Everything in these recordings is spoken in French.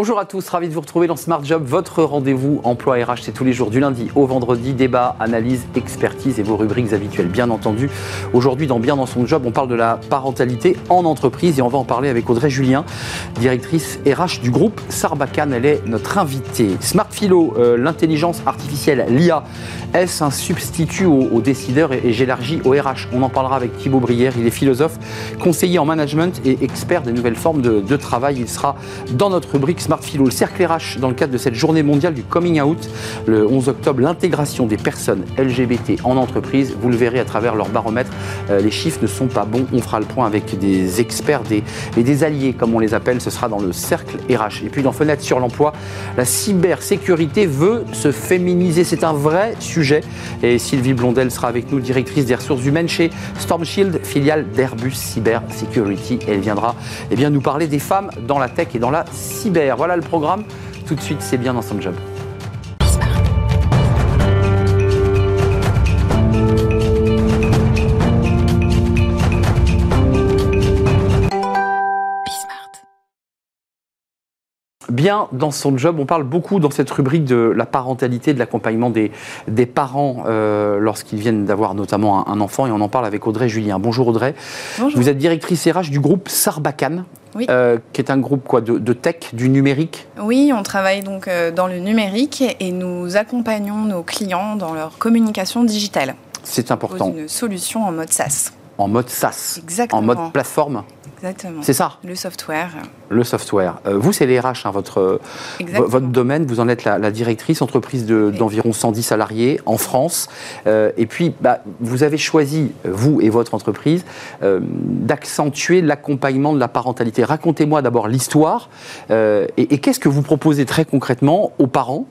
Bonjour à tous, ravi de vous retrouver dans Smart Job, votre rendez-vous emploi RH, c'est tous les jours du lundi au vendredi, débat, analyse, expertise et vos rubriques habituelles bien entendu. Aujourd'hui dans Bien dans son job, on parle de la parentalité en entreprise et on va en parler avec Audrey Julien, directrice RH du groupe Sarbacane, elle est notre invitée. Smart Philo, euh, l'intelligence artificielle, l'IA, est-ce un substitut aux, décideurs et, j'élargis au RH On en parlera avec Thibaut Brière, il est philosophe, conseiller en management et expert des nouvelles formes de, de travail. Il sera dans notre rubrique Le cercle RH, dans le cadre de cette journée mondiale du coming out, le 11 octobre, l'intégration des personnes LGBT en entreprise. Vous le verrez à travers leur baromètre, euh, les chiffres ne sont pas bons. On fera le point avec des experts des, et des alliés, comme on les appelle. Ce sera dans le cercle RH. Et puis dans Fenêtre sur l'emploi, la cybersécurité veut se féminiser. C'est un vrai sujet. Et Sylvie Blondel sera avec nous, directrice des ressources humaines chez Stormshield, filiale d'Airbus Cyber Security. Elle viendra eh bien, nous parler des femmes dans la tech et dans la cyber. Voilà le programme. Tout de suite, c'est bien dans son job. Bien dans son job. On parle beaucoup dans cette rubrique de la parentalité, de l'accompagnement des, des parents euh, lorsqu'ils viennent d'avoir notamment un, enfant. Et on en parle avec Audrey Julien. Bonjour Audrey. Vous êtes directrice RH du groupe Sarbacane. Euh, qui est un groupe quoi, de, tech, du numérique? Oui, on travaille donc euh, dans le numérique et nous accompagnons nos clients dans leur communication digitale. C'est important. Une solution en mode SaaS. En mode SaaS Exactement. En mode plateforme? Exactement. C'est ça Le software. Le software. Euh, vous, c'est les RH, hein, votre, votre domaine. Vous en êtes la, directrice, entreprise d'environ 110 salariés en France. Euh, et puis, bah, vous avez choisi, vous et votre entreprise, euh, d'accentuer l'accompagnement de la parentalité. Racontez-moi d'abord l'histoire et, et qu'est-ce que vous proposez très concrètement aux parents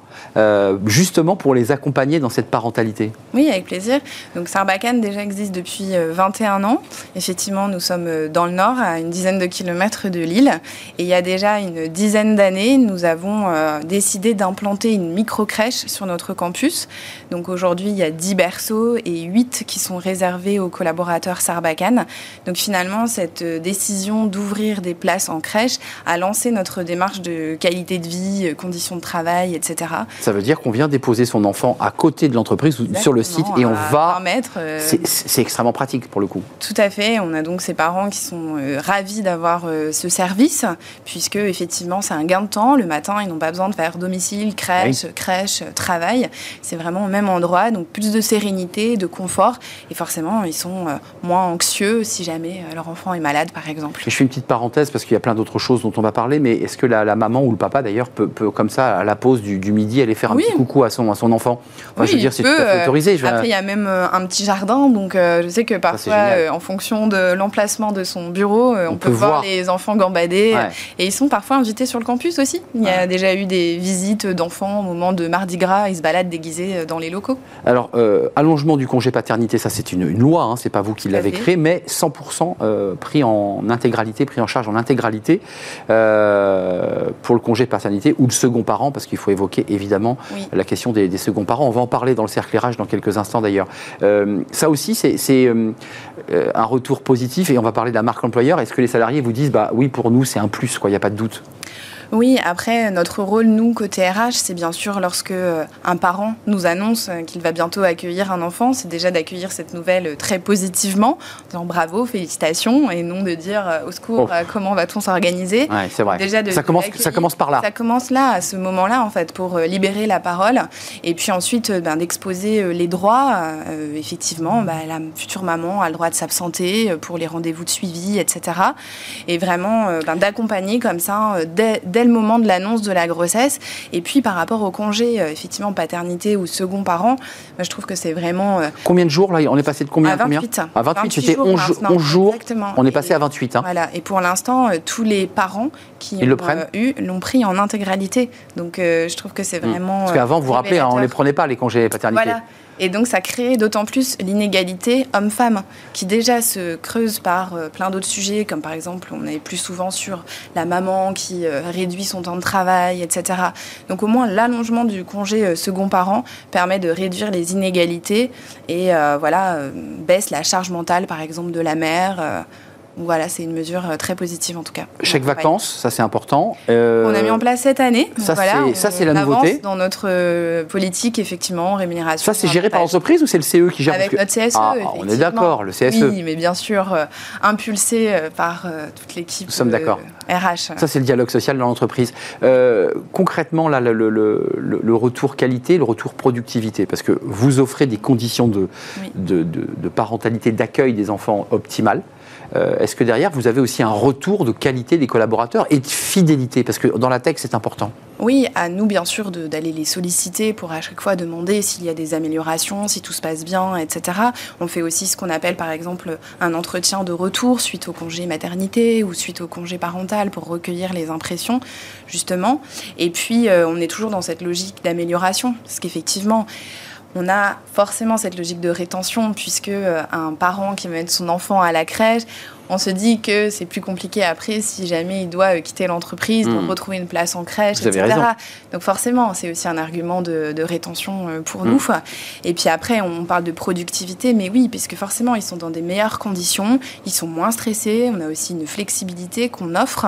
justement pour les accompagner dans cette parentalité? Oui, avec plaisir. Donc Sarbacane déjà existe depuis 21 euh, ans. Effectivement, nous sommes dans le nord, à une dizaine de kilomètres de Lille. Et il y a déjà une dizaine d'années, nous avons décidé d'implanter une micro-crèche sur notre campus. Donc aujourd'hui, il y a 10 berceaux et 8 qui sont réservés aux collaborateurs Sarbacane. Donc finalement, cette décision d'ouvrir des places en crèche a lancé notre démarche de qualité de vie, conditions de travail, etc. Ça veut dire qu'on vient déposer son enfant à côté de l'entreprise ou sur le site et on va. Euh, c'est extrêmement pratique pour le coup. Tout à fait. On a donc ces parents qui sont euh, ravis d'avoir euh, ce service, puisque effectivement c'est un gain de temps. Le matin, ils n'ont pas besoin de faire domicile, crèche, crèche, travail. C'est vraiment au même endroit, donc plus de sérénité, de confort. Et forcément, ils sont moins anxieux si jamais leur enfant est malade, par exemple. je fais une petite parenthèse parce qu'il y a plein d'autres choses dont on va parler, mais est-ce que la, maman ou le papa d'ailleurs peut, comme ça, à la pause du, du midi, aller faire un petit coucou à son, à son enfant? Enfin, je veux dire, c'est tout à fait autorisé. Après, il y a même euh, un petit jardin, donc euh, je sais que parfois, euh, en fonction de l'emplacement de son bureau, on, peut, voir, les enfants gambader. Et ils sont parfois invités sur le campus aussi. Il y a déjà eu des visites d'enfants au moment de Mardi Gras, ils se baladent déguisés dans les locaux. Alors, allongement du congé paternité, ça c'est une, loi, hein, c'est pas vous qui l'avez créé, mais 100% pris en intégralité, pris en charge en intégralité pour le congé paternité ou le second parent, parce qu'il faut évoquer évidemment la question des, seconds parents. On va en parler dans le cercle RH dans quelques instants d'ailleurs. Euh, ça aussi, c'est euh, un retour positif. Et on va parler de la marque employeur. Est-ce que les salariés vous disent, bah oui, pour nous, c'est un plus, il n'y a pas de doute oui, après, notre rôle, nous, côté RH, c'est bien sûr lorsque euh, un parent nous annonce euh, qu'il va bientôt accueillir un enfant, c'est déjà d'accueillir cette nouvelle euh, très positivement, en disant bravo, félicitations, et non de dire au secours, oh. comment va-t-on s'organiser ouais, c'est vrai. Déjà ça, commence, ça commence par là. Ça commence là, à ce moment-là, en fait, pour libérer la parole, et puis ensuite ben, d'exposer les droits. effectivement, ben, la future maman a le droit de s'absenter pour les rendez-vous de suivi, etc. Et vraiment ben, d'accompagner comme ça dès le moment de l'annonce de la grossesse. Et puis par rapport au congé, euh, effectivement, paternité ou second parent, moi, je trouve que c'est vraiment... Euh, combien de jours là On est passé de combien à 28. À 28, c'était 11, jours. On est passé à 28. Hein. Voilà. Et pour l'instant, euh, tous les parents qui Ils l'ont eu l'ont pris en intégralité. Donc je trouve que c'est hmm. vraiment... Parce qu'avant, vous vous rappelez, hein, on ne les prenait pas les congés paternité. Voilà. Et donc ça crée d'autant plus l'inégalité homme-femme, qui déjà se creuse par euh, plein d'autres sujets, comme par exemple on est plus souvent sur la maman qui euh, réduit son temps de travail, etc. Donc au moins l'allongement du congé euh, second parent permet de réduire les inégalités et voilà baisse la charge mentale par exemple de la mère voilà, c'est une mesure très positive en tout cas. Chèque vacances, ça c'est important. On a mis en place cette année. Ça, c'est la nouveauté. Dans notre politique, effectivement, rémunération. Ça, c'est géré par l'entreprise ou c'est le CE qui gère? Avec notre CSE. Ah, on est d'accord, le CSE. Oui, mais bien sûr, impulsé par toute l'équipe. Nous sommes d'accord. RH. Ça, c'est le dialogue social dans l'entreprise. concrètement, là, le, le, retour qualité, le retour productivité, parce que vous offrez des conditions de, de, de parentalité, d'accueil des enfants optimales. Euh, est-ce que derrière, vous avez aussi un retour de qualité des collaborateurs et de fidélité? Parce que dans la tech, c'est important. Oui, à nous, bien sûr, d'aller les solliciter pour à chaque fois demander s'il y a des améliorations, si tout se passe bien, etc. On fait aussi ce qu'on appelle, par exemple, un entretien de retour suite au congé maternité ou suite au congé parental pour recueillir les impressions, justement. Et puis, euh, on est toujours dans cette logique d'amélioration, parce qu'effectivement, on a forcément cette logique de rétention puisque euh, un parent qui met son enfant à la crèche, on se dit que c'est plus compliqué après si jamais il doit euh, quitter l'entreprise pour hmm. retrouver une place en crèche, etc. Donc forcément, c'est aussi un argument de, rétention euh, pour hmm. nous. Et puis après, on parle de productivité, mais oui, puisque forcément, ils sont dans des meilleures conditions, ils sont moins stressés, on a aussi une flexibilité qu'on offre.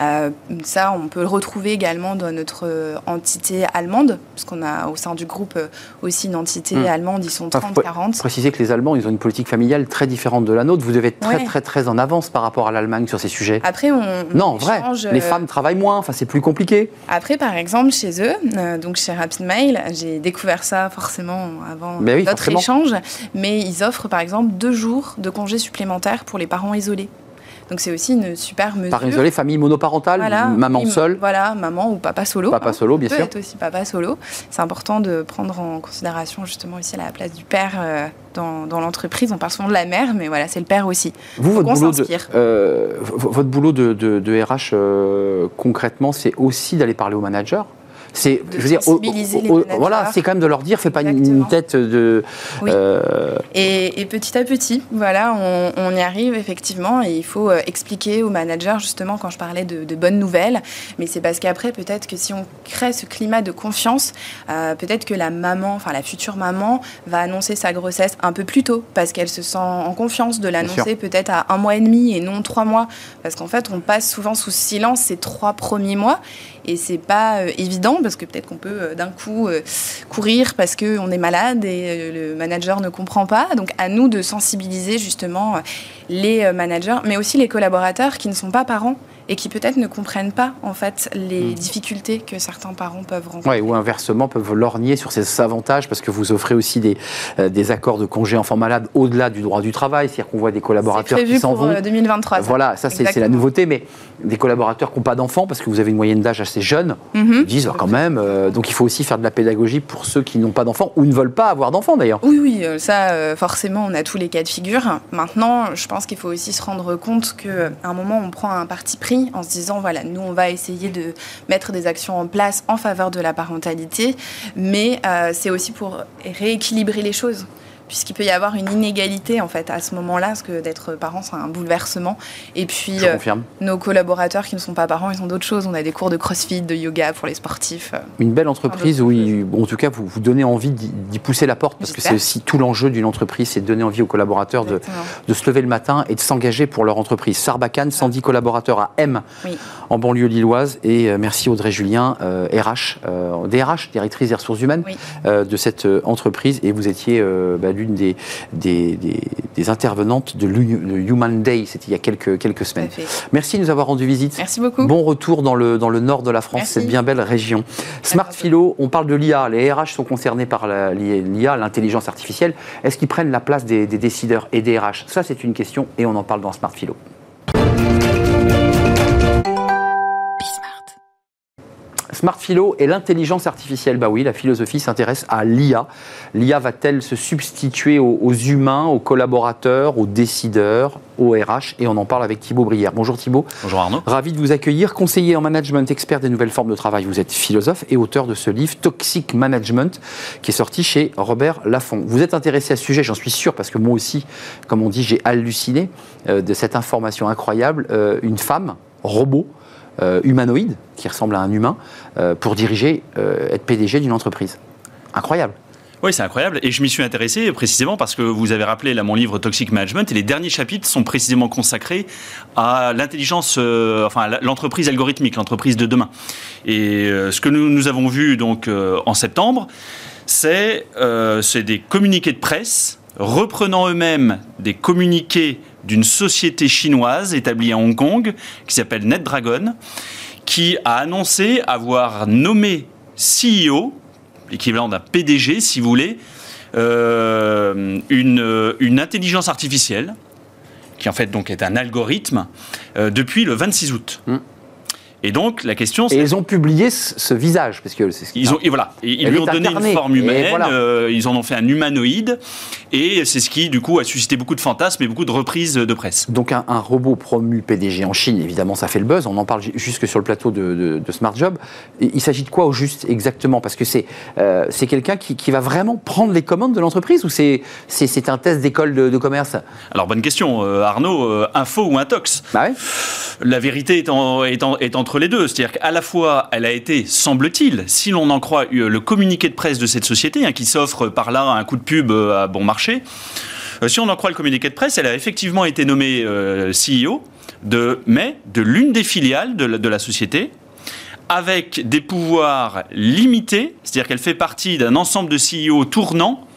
Euh, ça, on peut le retrouver également dans notre entité allemande, parce qu'on a au sein du groupe aussi une entité hmm. allemande, ils sont 30-40. Préciser que les Allemands, ils ont une politique familiale très différente de la nôtre. Vous devez être très, très, très en avance par rapport à l'Allemagne sur ces sujets Après, on. Non, vrai. Les femmes travaillent moins, enfin, c'est plus compliqué. Après, par exemple, chez eux, euh, donc chez Rapid Mail, j'ai découvert ça forcément avant notre échange, mais ils offrent par exemple deux jours de congés supplémentaires pour les parents isolés. Donc c'est aussi une super mesure. Par isolé, famille monoparentale, maman seule. Voilà, maman ou papa solo. Papa solo, bien sûr. Peut être aussi papa solo. C'est important de prendre en considération justement aussi la place du père euh, dans, l'entreprise. On parle souvent de la mère, mais voilà, c'est le père aussi. Vous, votre boulot, de, euh, votre boulot de, RH euh, concrètement, c'est aussi d'aller parler aux managers c'est, je veux dire, voilà, c'est quand même de leur dire, fais pas une tête de. Euh, et, petit à petit, voilà, on, y arrive effectivement, et il faut euh, expliquer aux managers justement quand je parlais de, bonnes nouvelles, mais c'est parce qu'après peut-être que si on crée ce climat de confiance, euh, peut-être que la maman, enfin la future maman, va annoncer sa grossesse un peu plus tôt parce qu'elle se sent en confiance de l'annoncer peut-être à un mois et demi et non trois mois, parce qu'en fait on passe souvent sous silence ces trois premiers mois et c'est pas euh, évident parce que peut-être qu'on peut, euh, d'un coup euh, courir parce qu'on est malade et le manager ne comprend pas. Donc à nous de sensibiliser justement les managers, mais aussi les collaborateurs qui ne sont pas parents et qui peut-être ne comprennent pas en fait les hmm. difficultés que certains parents peuvent rencontrer. ou inversement peuvent lorgner sur ces avantages parce que vous offrez aussi des, euh, des accords de congé enfant malade au-delà du droit du travail, c'est-à-dire qu'on voit des collaborateurs qui s'en vont. 2023. Voilà, ça c'est la nouveauté, mais des collaborateurs qui n'ont pas d'enfants parce que vous avez une moyenne d'âge assez jeune, mhm. disent ah, quand même, euh, donc il faut aussi faire de la pédagogie pour ceux qui n'ont pas d'enfants ou ne veulent pas avoir d'enfants d'ailleurs. Oui, oui, euh, ça forcément on a tous les cas de figure. Maintenant, je pense qu'il faut aussi se rendre compte qu'à un moment on prend un parti pris en se disant, voilà, nous, on va essayer de mettre des actions en place en faveur de la parentalité, mais euh, c'est aussi pour rééquilibrer les choses puisqu'il peut y avoir une inégalité en fait à ce moment-là, parce que d'être parent, c'est un bouleversement. Et puis, euh, nos collaborateurs qui ne sont pas parents, ils ont d'autres choses. On a des cours de crossfit, de yoga pour les sportifs. Euh, une belle entreprise où, en tout cas, vous, vous donnez envie d'y pousser la porte, parce que c'est aussi tout l'enjeu d'une entreprise, c'est de donner envie aux collaborateurs de, de, se lever le matin et de s'engager pour leur entreprise. Sarbacane, 110 collaborateurs à M, en banlieue lilloise. Et euh, merci Audrey Julien, RH, DRH, directrice des ressources humaines de cette entreprise. Et vous étiez bah, l'une des, des, intervenantes de Human Day, c'était il y a quelques, quelques semaines. Merci de nous avoir rendu visite. Merci beaucoup. Bon retour dans le, dans le nord de la France, cette bien belle région. Smart Philo, on parle de l'IA. Les RH sont concernés par l'IA, l'intelligence artificielle. Est-ce qu'ils prennent la place des, des décideurs et des RH Ça, c'est une question et on en parle dans Smart Philo. Smart Philo et l'intelligence artificielle. Bah oui, la philosophie s'intéresse à l'IA. L'IA va-t-elle se substituer aux, humains, aux collaborateurs, aux décideurs, aux RH Et on en parle avec Thibaut Brière. Bonjour Thibaut. Bonjour Arnaud. Ravi de vous accueillir. Conseiller en management, expert des nouvelles formes de travail. Vous êtes philosophe et auteur de ce livre Toxic Management qui est sorti chez Robert Laffont. Vous êtes intéressé à ce sujet, j'en suis sûr, parce que moi aussi, comme on dit, j'ai halluciné euh, de cette information incroyable. Euh, une femme, robot, euh, humanoïde, qui ressemble à un humain, euh, pour diriger, euh, être PDG d'une entreprise. Incroyable. Oui, c'est incroyable. Et je m'y suis intéressé précisément parce que vous avez rappelé là mon livre Toxic Management et les derniers chapitres sont précisément consacrés à l'intelligence, euh, enfin l'entreprise algorithmique, l'entreprise de demain. Et ce que nous, avons vu donc en septembre, c'est des communiqués de presse reprenant eux-mêmes des communiqués d'une société chinoise établie à Hong Kong qui s'appelle NetDragon, qui a annoncé avoir nommé CEO l'équivalent d'un PDG, si vous voulez, euh, une, intelligence artificielle, qui en fait donc est un algorithme, euh, depuis le 26 août. Mmh. Et donc, la question, c'est... Et ils ont publié ce, visage, parce que c'est ce ils ont, et voilà, ils lui ont donné une forme humaine, euh, ils en ont fait un humanoïde, et c'est ce qui, du coup, a suscité beaucoup de fantasmes et beaucoup de reprises de presse. Donc, un, robot promu PDG en Chine, évidemment, ça fait le buzz, on en parle jusque sur le plateau de, Smart Job. il s'agit de quoi au juste exactement? Parce que c'est euh, c'est quelqu'un qui, qui, va vraiment prendre les commandes de l'entreprise, ou c'est un test d'école de, commerce? Alors, bonne question, euh, Arnaud, info ou intox? Bah La vérité est, en, est, est en les deux. C'est-à-dire qu'à la fois, elle a été, semble-t-il, si l'on en croit euh, le communiqué de presse de cette société, hein, qui s'offre par là un coup de pub euh, à bon marché, euh, si on en croit le communiqué de presse, elle a effectivement été nommée CEO de, mais de l'une des filiales de la, de la société, avec des pouvoirs limités, c'est-à-dire qu'elle fait partie d'un ensemble de CEO tournants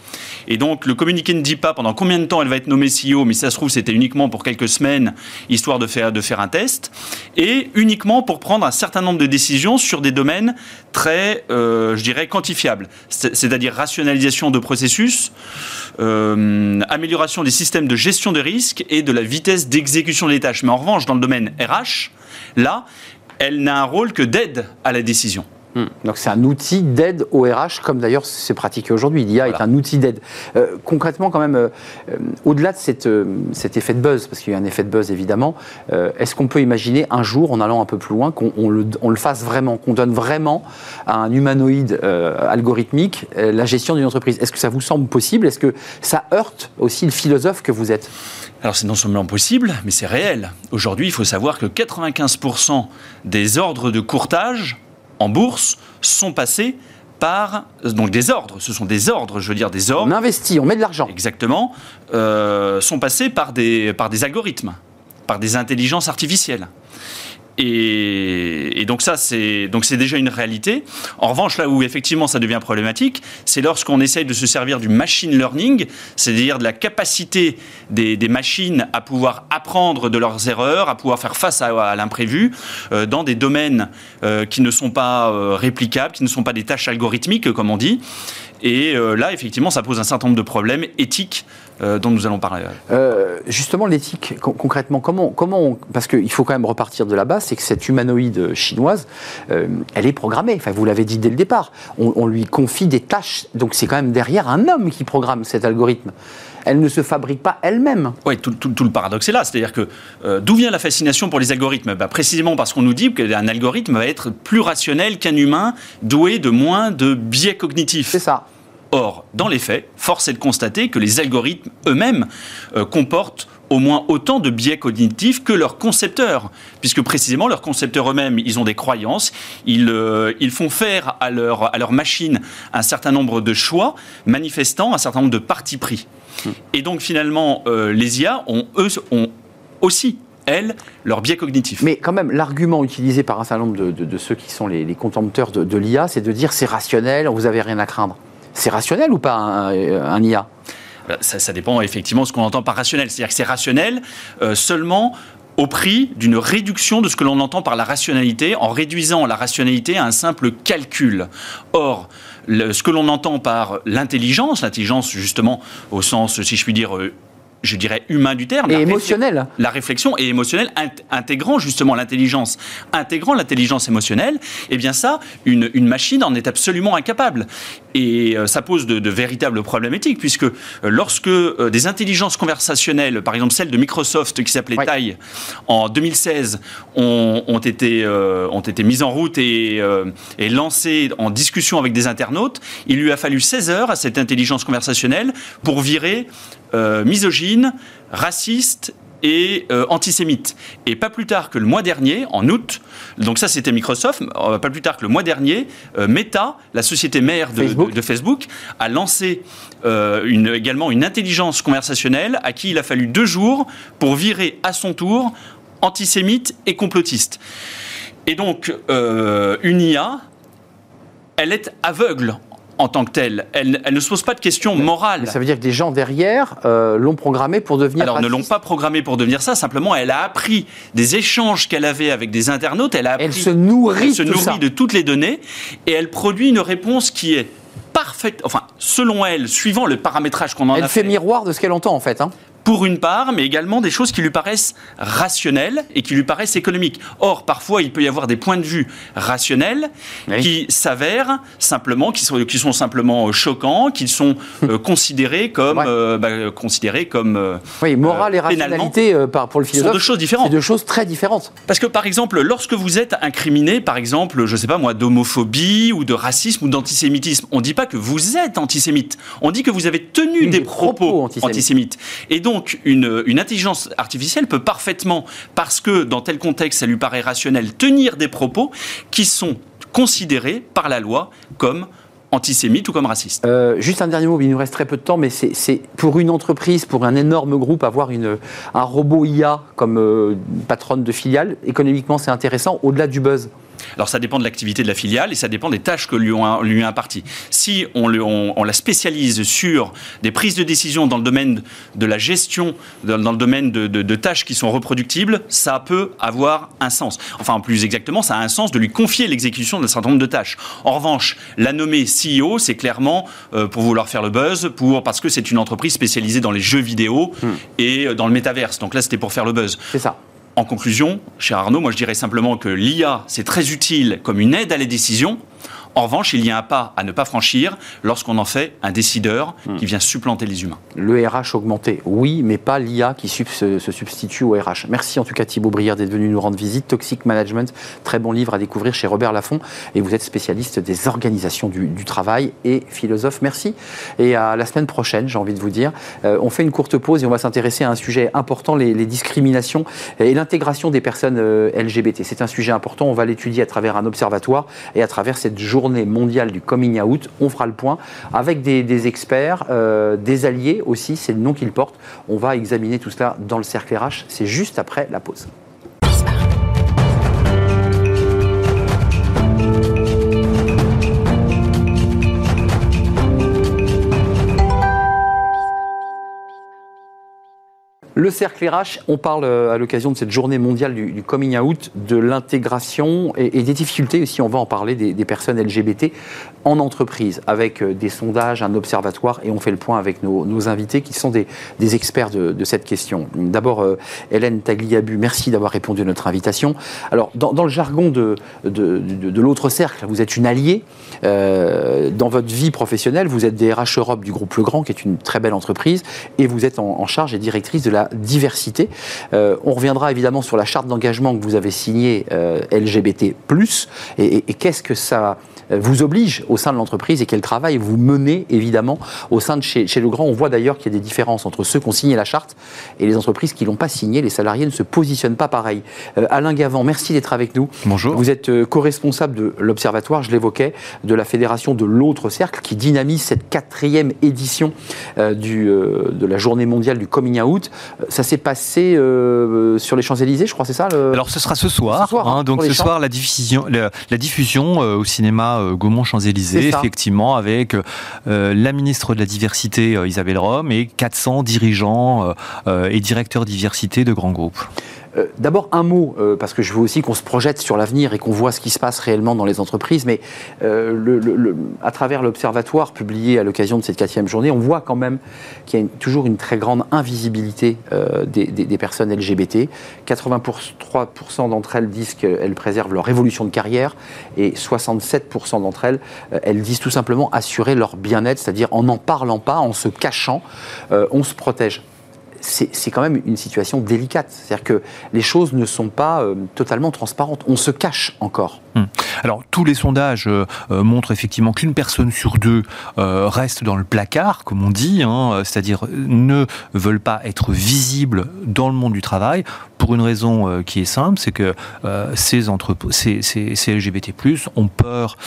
et donc, le communiqué ne dit pas pendant combien de temps elle va être nommée CEO, mais ça se trouve, c'était uniquement pour quelques semaines, histoire de faire, de faire un test, et uniquement pour prendre un certain nombre de décisions sur des domaines très, euh, je dirais, quantifiables, c'est-à-dire rationalisation de processus, euh, amélioration des systèmes de gestion de risques et de la vitesse d'exécution des tâches. Mais en revanche, dans le domaine RH, là, elle n'a un rôle que d'aide à la décision. Hmm. Donc c'est un outil d'aide au RH, comme d'ailleurs c'est pratiqué aujourd'hui. L'IA est un outil d'aide. Euh, concrètement, quand même, euh, euh, au-delà de cette, cet effet de buzz, parce qu'il y a un effet de buzz évidemment, est-ce qu'on peut imaginer un jour, en allant un peu plus loin, qu'on le, on le, fasse vraiment, qu'on donne vraiment à un humanoïde algorithmique la gestion d'une entreprise? Est-ce que ça vous semble possible? Est-ce que ça heurte aussi le philosophe que vous êtes? Alors c'est non seulement possible, mais c'est réel. Aujourd'hui, il faut savoir que 95% des ordres de courtage en bourse sont passés par donc des ordres, ce sont des ordres, je veux dire des ordres. On investit, on met de l'argent. Exactement, euh, sont passés par des, par des algorithmes, par des intelligences artificielles. Et, donc ça, c'est donc c'est déjà une réalité. En revanche, là où effectivement ça devient problématique, c'est lorsqu'on essaye de se servir du machine learning, c'est-à-dire de la capacité des, machines à pouvoir apprendre de leurs erreurs, à pouvoir faire face à, l'imprévu euh, dans des domaines euh, qui ne sont pas euh, réplicables, qui ne sont pas des tâches algorithmiques, comme on dit. Et là, effectivement, ça pose un certain nombre de problèmes éthiques euh, dont nous allons parler. Euh, justement, l'éthique, concrètement, comment, comment parce qu'il faut quand même repartir de la base, c'est que cette humanoïde chinoise, euh, elle est programmée. Enfin, vous l'avez dit dès le départ. On, lui confie des tâches, donc c'est quand même derrière un homme qui programme cet algorithme elle ne se fabrique pas elle-même. Oui, tout, le paradoxe est là. C'est-à-dire que d'où vient la fascination pour les algorithmes? Bah, Précisément parce qu'on nous dit qu'un algorithme va être plus rationnel qu'un humain, doué de moins de biais cognitifs. C'est ça. Or, dans les faits, force est de constater que les algorithmes eux-mêmes euh, comportent au moins autant de biais cognitifs que leurs concepteurs, puisque précisément leurs concepteurs eux-mêmes, ils ont des croyances, ils, euh, ils font faire à leur, à leur machine un certain nombre de choix, manifestant un certain nombre de partis pris. Hmm. Et donc finalement, euh, les IA ont, eux, ont aussi elles, leur biais cognitif. Mais quand même, l'argument utilisé par un certain nombre de, ceux qui sont les, contempteurs de, de l'IA, c'est de dire c'est rationnel, vous n'avez rien à craindre. C'est rationnel ou pas un, IA bah, ça, dépend effectivement de ce qu'on entend par rationnel. C'est-à-dire que c'est rationnel euh, seulement au prix d'une réduction de ce que l'on entend par la rationalité, en réduisant la rationalité à un simple calcul. Or, ce que l'on entend par l'intelligence, l'intelligence justement au sens, si je puis dire, euh, je dirais, humain du terme. Et émotionnel. La réflexion est émotionnelle, intégrant justement l'intelligence, intégrant l'intelligence émotionnelle, et eh bien ça, une, une, machine en est absolument incapable. Et euh, ça pose de, véritables problèmes éthiques, puisque euh, lorsque euh, des intelligences conversationnelles, par exemple celle de Microsoft qui s'appelait TAI, en 2016, ont, ont été, ont été mises en route et, et lancées en discussion avec des internautes, il lui a fallu 16 heures à cette intelligence conversationnelle pour virer misogyne, raciste et euh, antisémite. Et pas plus tard que le mois dernier, en août, donc ça c'était Microsoft, euh, pas plus tard que le mois dernier, Meta, la société mère de Facebook, de, Facebook a lancé une, également une intelligence conversationnelle à qui il a fallu deux jours pour virer à son tour antisémite et complotiste. Et donc, une IA, elle est aveugle en tant que telle. Elle, ne se pose pas de questions morales. ça veut dire que des gens derrière euh, l'ont programmée pour devenir. Alors, ne l'ont pas programmée pour devenir ça. Simplement, elle a appris des échanges qu'elle avait avec des internautes. Elle, a elle se nourrit, se nourrit de toutes les données et elle produit une réponse qui est parfaite. Enfin, selon elle, suivant le paramétrage qu'on en a fait. Elle fait miroir de ce qu'elle entend en fait. Hein pour une part, mais également des choses qui lui paraissent rationnelles et qui lui paraissent économiques. Or, parfois, il peut y avoir des points de vue rationnels qui s'avèrent simplement, qui sont, qui sont simplement euh, choquants, qui sont euh, considérés comme, euh, bah, considérés comme oui, morale et rationalité pour le philosophe. Sont deux choses différentes. C'est deux choses très différentes. Parce que, par exemple, lorsque vous êtes incriminé, par exemple, je sais pas moi, d'homophobie ou de racisme ou d'antisémitisme, on ne dit pas que vous êtes antisémite. On dit que vous avez tenu des, propos, antisémites. antisémites. Et donc donc, une, intelligence artificielle peut parfaitement, parce que dans tel contexte, ça lui paraît rationnel, tenir des propos qui sont considérés par la loi comme antisémites ou comme racistes. Euh, juste un dernier mot, il nous reste très peu de temps, mais c'est pour une entreprise, pour un énorme groupe, avoir une, un robot IA comme euh, patronne de filiale, économiquement c'est intéressant, au-delà du buzz. Alors ça dépend de l'activité de la filiale et ça dépend des tâches que lui ont lui imparties. Si on, on, la spécialise sur des prises de décision dans le domaine de la gestion, dans, le domaine de, tâches qui sont reproductibles, ça peut avoir un sens. Enfin, plus exactement, ça a un sens de lui confier l'exécution d'un certain nombre de tâches. En revanche, la nommer CEO, c'est clairement euh, pour vouloir faire le buzz, pour, parce que c'est une entreprise spécialisée dans les jeux vidéo hmm. et euh, dans le métaverse. Donc là, c'était pour faire le buzz. C'est ça. En conclusion, cher Arnaud, moi je dirais simplement que l'IA, c'est très utile comme une aide à la décision. En revanche, il y a un pas à ne pas franchir lorsqu'on en fait un décideur hmm. qui vient supplanter les humains. Le RH augmenté, oui, mais pas l'IA qui se, substitue au RH. Merci en tout cas Thibaut Brière d'être venu nous rendre visite. Toxic Management, très bon livre à découvrir chez Robert Laffont. Et vous êtes spécialiste des organisations du, travail et philosophe. Merci. Et à la semaine prochaine, j'ai envie de vous dire. Euh, on fait une courte pause et on va s'intéresser à un sujet important, les, discriminations et l'intégration des personnes euh, LGBT. C'est un sujet important. On va l'étudier à travers un observatoire et à travers cette journée journée mondiale du coming out. On fera le point avec des, experts, euh, des alliés aussi, c'est le nom qu'ils portent. On va examiner tout cela dans le cercle RH. C'est juste après la pause. Le cercle RH, on parle euh, à l'occasion de cette journée mondiale du, coming out, de l'intégration et, des difficultés aussi, on va en parler, des, personnes LGBT en entreprise, avec euh, des sondages, un observatoire, et on fait le point avec nos, invités qui sont des, experts de, cette question. D'abord, euh, Hélène Tagliabu, merci d'avoir répondu à notre invitation. Alors, dans, le jargon de, l'autre cercle, vous êtes une alliée. dans votre vie professionnelle, vous êtes des RH Europe du groupe Legrand, qui est une très belle entreprise, et vous êtes en charge et directrice de la diversité. Euh, on reviendra évidemment sur la charte d'engagement que vous avez signée euh, LGBT+, et, qu'est-ce que ça vous oblige au sein de l'entreprise et quel travail vous menez évidemment au sein de chez, chez Legrand. On voit d'ailleurs qu'il y a des différences entre ceux qui ont signé la charte et les entreprises qui ne l'ont pas signée. Les salariés ne se positionnent pas pareil. Euh, Alain Gavant, merci d'être avec nous. Bonjour. Vous êtes euh, co-responsable de l'Observatoire, je l'évoquais, de la Fédération de l'autre cercle qui dynamise cette quatrième édition du, de la journée mondiale du coming out. Ça s'est passé sur les Champs-Élysées, je crois, c'est ça Alors ce sera ce soir. Ce soir hein, donc ce soir, la diffusion, la diffusion au cinéma euh, Gaumont-Champs-Élysées, effectivement, avec euh, la ministre de la Diversité, euh, Isabelle Rome, et 400 dirigeants et directeurs diversité de grands groupes. Euh, d'abord, un mot, euh, parce que je veux aussi qu'on se projette sur l'avenir et qu'on voit ce qui se passe réellement dans les entreprises, mais euh, à travers l'Observatoire publié à l'occasion de cette quatrième journée, on voit quand même qu'il y a toujours une très grande invisibilité des, personnes LGBT. 83% d'entre elles disent qu'elles préservent leur évolution de carrière et 67% d'entre elles, elles disent tout simplement assurer leur bien-être, c'est-à-dire en n'en parlant pas, en se cachant, on se protège c'est quand même une situation délicate. C'est-à-dire que les choses ne sont pas euh, totalement transparentes. On se cache encore. Hmm. Alors, tous les sondages euh, euh, montrent effectivement qu'une personne sur deux reste dans le placard, comme on dit, hein, c'est-à-dire ne veulent pas être visibles dans le monde du travail pour une raison qui est simple, c'est que ces, ces, ces, ces, LGBT+ ont peur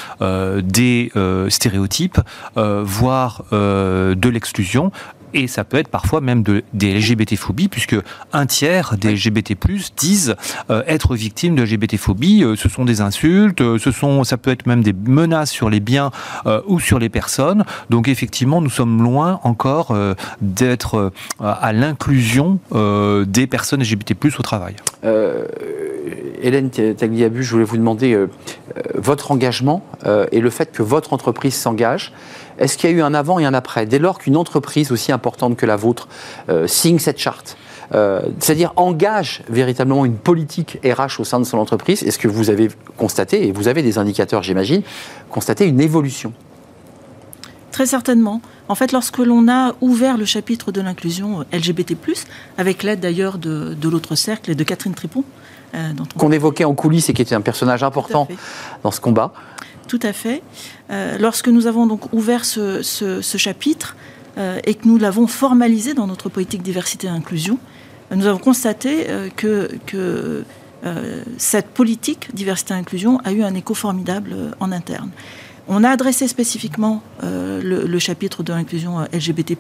des stéréotypes, voire de l'exclusion et ça peut être parfois même de, des LGBT-phobies, puisque un tiers des LGBT+, disent euh, être victimes de LGBT-phobie. Euh, ce sont des insultes, euh, ce sont, ça peut être même des menaces sur les biens ou sur les personnes. Donc effectivement, nous sommes loin encore d'être à l'inclusion des personnes LGBT+, au travail. Hélène Tagliabu, je voulais vous demander votre engagement et le fait que votre entreprise s'engage. Est-ce qu'il y a eu un avant et un après Dès lors qu'une entreprise aussi importante que la vôtre euh, signe cette charte, euh, c'est-à-dire engage véritablement une politique RH au sein de son entreprise, est-ce que vous avez constaté, et vous avez des indicateurs j'imagine, constaté une évolution? Très certainement. En fait, lorsque l'on a ouvert le chapitre de l'inclusion euh, LGBT, avec l'aide d'ailleurs de, l'autre cercle et de Catherine Tripon, qu'on évoquait en coulisses et qui était un personnage important dans ce combat. Tout à fait. Euh, lorsque nous avons donc ouvert ce, chapitre euh, et que nous l'avons formalisé dans notre politique diversité et inclusion, euh, nous avons constaté que, cette politique diversité et inclusion a eu un écho formidable en interne. On a adressé spécifiquement le, chapitre de l'inclusion LGBT+.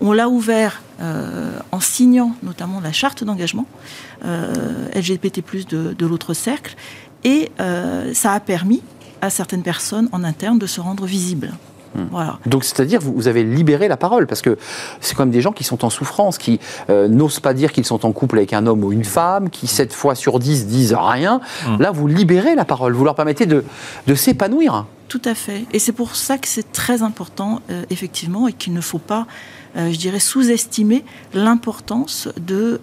On l'a ouvert en signant notamment la charte d'engagement LGBT+, de l'autre cercle. Et ça a permis à certaines personnes en interne de se rendre visibles. Hmm. Voilà. Donc, c'est-à-dire, vous, vous avez libéré la parole, parce que c'est quand même des gens qui sont en souffrance, qui euh, n'osent pas dire qu'ils sont en couple avec un homme ou une femme, qui 7 fois sur 10 disent rien. Hmm. Là, vous libérez la parole, vous leur permettez de, de s'épanouir. Tout à fait. Et c'est pour ça que c'est très important, euh, effectivement, et qu'il ne faut pas, euh, je dirais, sous-estimer l'importance de,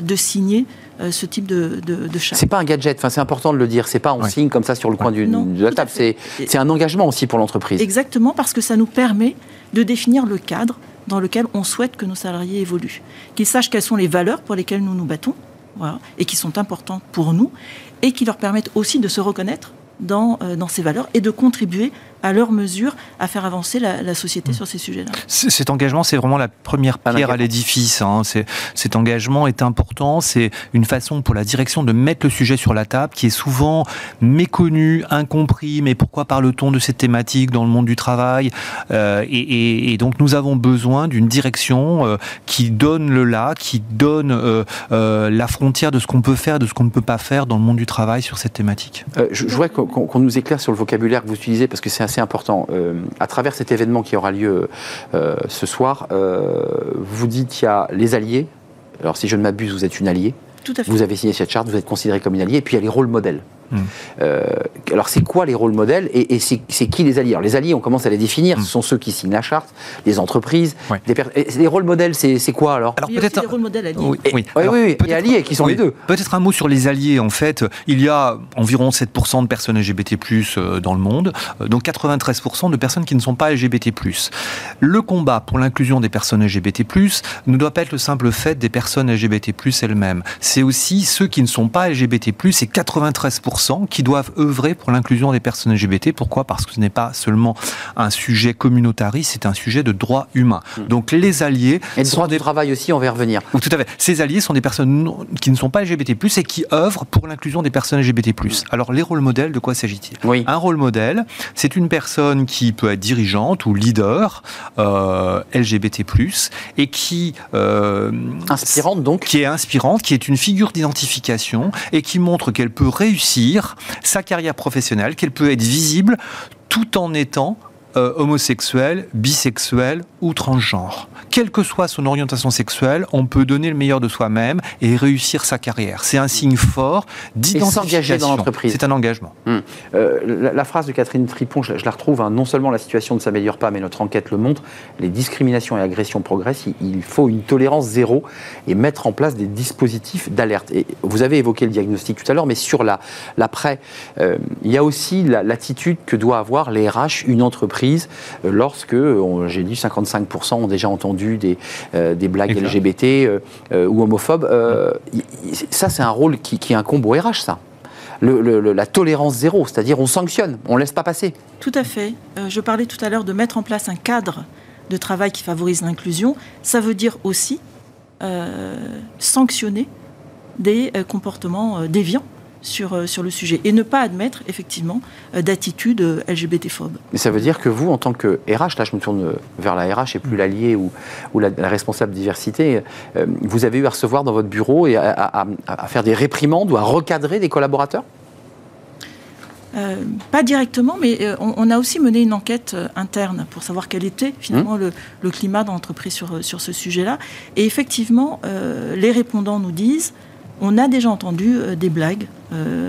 de signer euh, ce type de, de, de C'est pas un gadget, enfin, c'est important de le dire. C'est pas on signe comme ça sur le coin du, de la table. C'est un engagement aussi pour l'entreprise. Exactement, parce que ça nous permet de définir le cadre dans lequel on souhaite que nos salariés évoluent. Qu'ils sachent quelles sont les valeurs pour lesquelles nous nous battons, voilà, et qui sont importantes pour nous, et qui leur permettent aussi de se reconnaître dans, euh, dans ces valeurs et de contribuer à leur mesure à faire avancer la, société mm. sur ces sujets-là. Cet engagement, c'est vraiment la première pierre à l'édifice. Hein. Cet engagement est important. C'est une façon pour la direction de mettre le sujet sur la table, qui est souvent méconnu, incompris. Mais pourquoi parle-t-on de cette thématique dans le monde du travail euh, et, donc, nous avons besoin d'une direction euh, qui donne le là, qui donne euh, la frontière de ce qu'on peut faire, de ce qu'on ne peut pas faire dans le monde du travail sur cette thématique. je, je voudrais qu'on nous éclaire sur le vocabulaire que vous utilisez, parce que c'est assez important. Euh, à travers cet événement qui aura lieu euh, ce soir, euh, vous dites qu'il y a les alliés. Alors, si je ne m'abuse, vous êtes une alliée. Tout à fait. Vous avez signé cette charte, vous êtes considéré comme une alliée. Et puis, il y a les rôles modèles. Hmm. Euh, alors, c'est quoi les rôles modèles et, c'est qui les alliés? Alors, les alliés, on commence à les définir. Hmm. Ce sont ceux qui signent la charte, les entreprises. les rôles modèles, c'est quoi alors? Alors, peut-être. Les rôles modèles alliés. Oui, oui. oui, et alliés qui sont les deux. Peut-être un mot sur les alliés. En fait, il y a environ 7% de personnes LGBT, euh, dans le monde, euh, donc 93% de personnes qui ne sont pas LGBT. Le combat pour l'inclusion des personnes LGBT, ne doit pas être le simple fait des personnes LGBT elles-mêmes. C'est aussi ceux qui ne sont pas LGBT, et 93% qui doivent œuvrer pour l'inclusion des personnes LGBT. Pourquoi? Parce que ce n'est pas seulement un sujet communautariste, c'est un sujet de droit humain. Hmm. Donc les alliés... Et le droit du travail aussi, on va y revenir. tout à fait. Ces alliés sont des personnes qui ne sont pas LGBT+, et qui œuvrent pour l'inclusion des personnes LGBT+. Hmm. Alors les rôles modèles, de quoi s'agit-il? Oui. Un rôle modèle, c'est une personne qui peut être dirigeante ou leader euh, LGBT+, et qui... Euh, inspirante donc Qui est inspirante, qui est une figure d'identification, et qui montre qu'elle peut réussir sa carrière professionnelle, qu'elle peut être visible tout en étant euh, homosexuel, bisexuel ou transgenre. Quelle que soit son orientation sexuelle, on peut donner le meilleur de soi-même et réussir sa carrière. C'est un signe fort d'identification. dans l'entreprise. C'est un engagement. Hum. Euh, la, phrase de Catherine Tripon, je, la retrouve, hein. non seulement la situation ne s'améliore pas, mais notre enquête le montre, les discriminations et agressions progressent, il, faut une tolérance zéro et mettre en place des dispositifs d'alerte. Et vous avez évoqué le diagnostic tout à l'heure, mais sur l'après, euh, il y a aussi l'attitude que doit avoir les RH, une entreprise entreprise lorsque, j'ai dit 55% ont déjà entendu des, des blagues LGBT ou homophobes. ça, c'est un rôle qui, qui incombe au RH, ça la tolérance zéro, c'est-à-dire on sanctionne, on ne laisse pas passer. Tout à fait. Euh, je parlais tout à l'heure de mettre en place un cadre de travail qui favorise l'inclusion. Ça veut dire aussi euh, sanctionner des euh, comportements déviants sur, sur le sujet et ne pas admettre effectivement d'attitudes LGBT-phobes. Mais ça veut dire que vous, en tant que RH, là je me tourne vers la RH et plus l'allié ou, ou la, responsable diversité, vous avez eu à recevoir dans votre bureau et à faire des réprimandes ou à recadrer des collaborateurs? Euh, pas directement, mais euh, on, a aussi mené une enquête euh, interne pour savoir quel était finalement mmh. le, climat dans l'entreprise sur, sur ce sujet-là. Et effectivement, les répondants nous disent on a déjà entendu des blagues